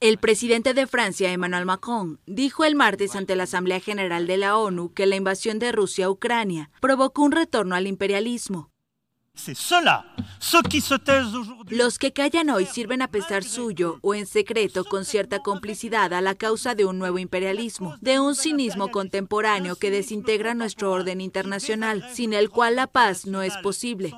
El presidente de Francia, Emmanuel Macron, dijo el martes ante la Asamblea General de la ONU que la invasión de Rusia a Ucrania provocó un retorno al imperialismo. Los que callan hoy sirven a pesar suyo o en secreto con cierta complicidad a la causa de un nuevo imperialismo, de un cinismo contemporáneo que desintegra nuestro orden internacional, sin el cual la paz no es posible.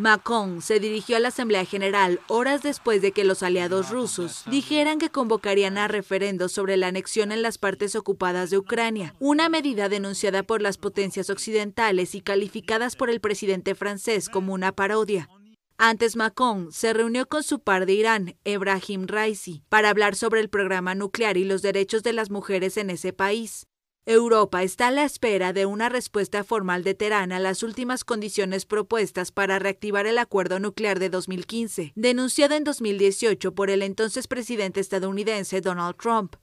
Macron se dirigió a la Asamblea General horas después de que los aliados rusos dijeran que convocarían a referendo sobre la anexión en las partes ocupadas de Ucrania, una medida denunciada por las potencias occidentales y calificadas por el presidente francés como una parodia. Antes Macron se reunió con su par de Irán, Ebrahim Raisi, para hablar sobre el programa nuclear y los derechos de las mujeres en ese país. Europa está a la espera de una respuesta formal de Teherán a las últimas condiciones propuestas para reactivar el acuerdo nuclear de 2015, denunciado en 2018 por el entonces presidente estadounidense Donald Trump.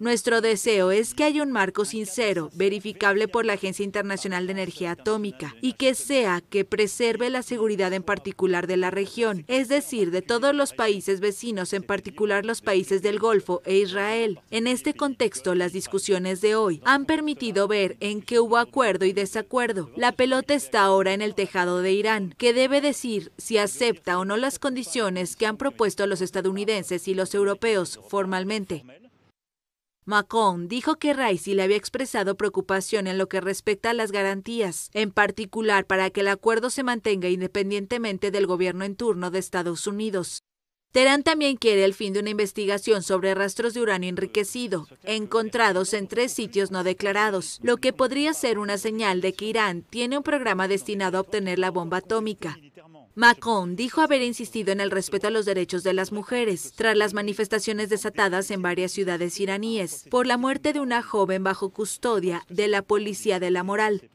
Nuestro deseo es que haya un marco sincero, verificable por la Agencia Internacional de Energía Atómica, y que sea que preserve la seguridad en particular de la región, es decir, de todos los países vecinos, en particular los países del Golfo e Israel. En este contexto, las discusiones de hoy han permitido ver en qué hubo acuerdo y desacuerdo. La pelota está ahora en el tejado de Irán, que debe decir si acepta o no las condiciones que han propuesto los estadounidenses y los europeos formalmente. Macron dijo que Raisi le había expresado preocupación en lo que respecta a las garantías, en particular para que el acuerdo se mantenga independientemente del gobierno en turno de Estados Unidos. Teherán también quiere el fin de una investigación sobre rastros de uranio enriquecido, encontrados en tres sitios no declarados, lo que podría ser una señal de que Irán tiene un programa destinado a obtener la bomba atómica. Macron dijo haber insistido en el respeto a los derechos de las mujeres, tras las manifestaciones desatadas en varias ciudades iraníes, por la muerte de una joven bajo custodia de la policía de la moral.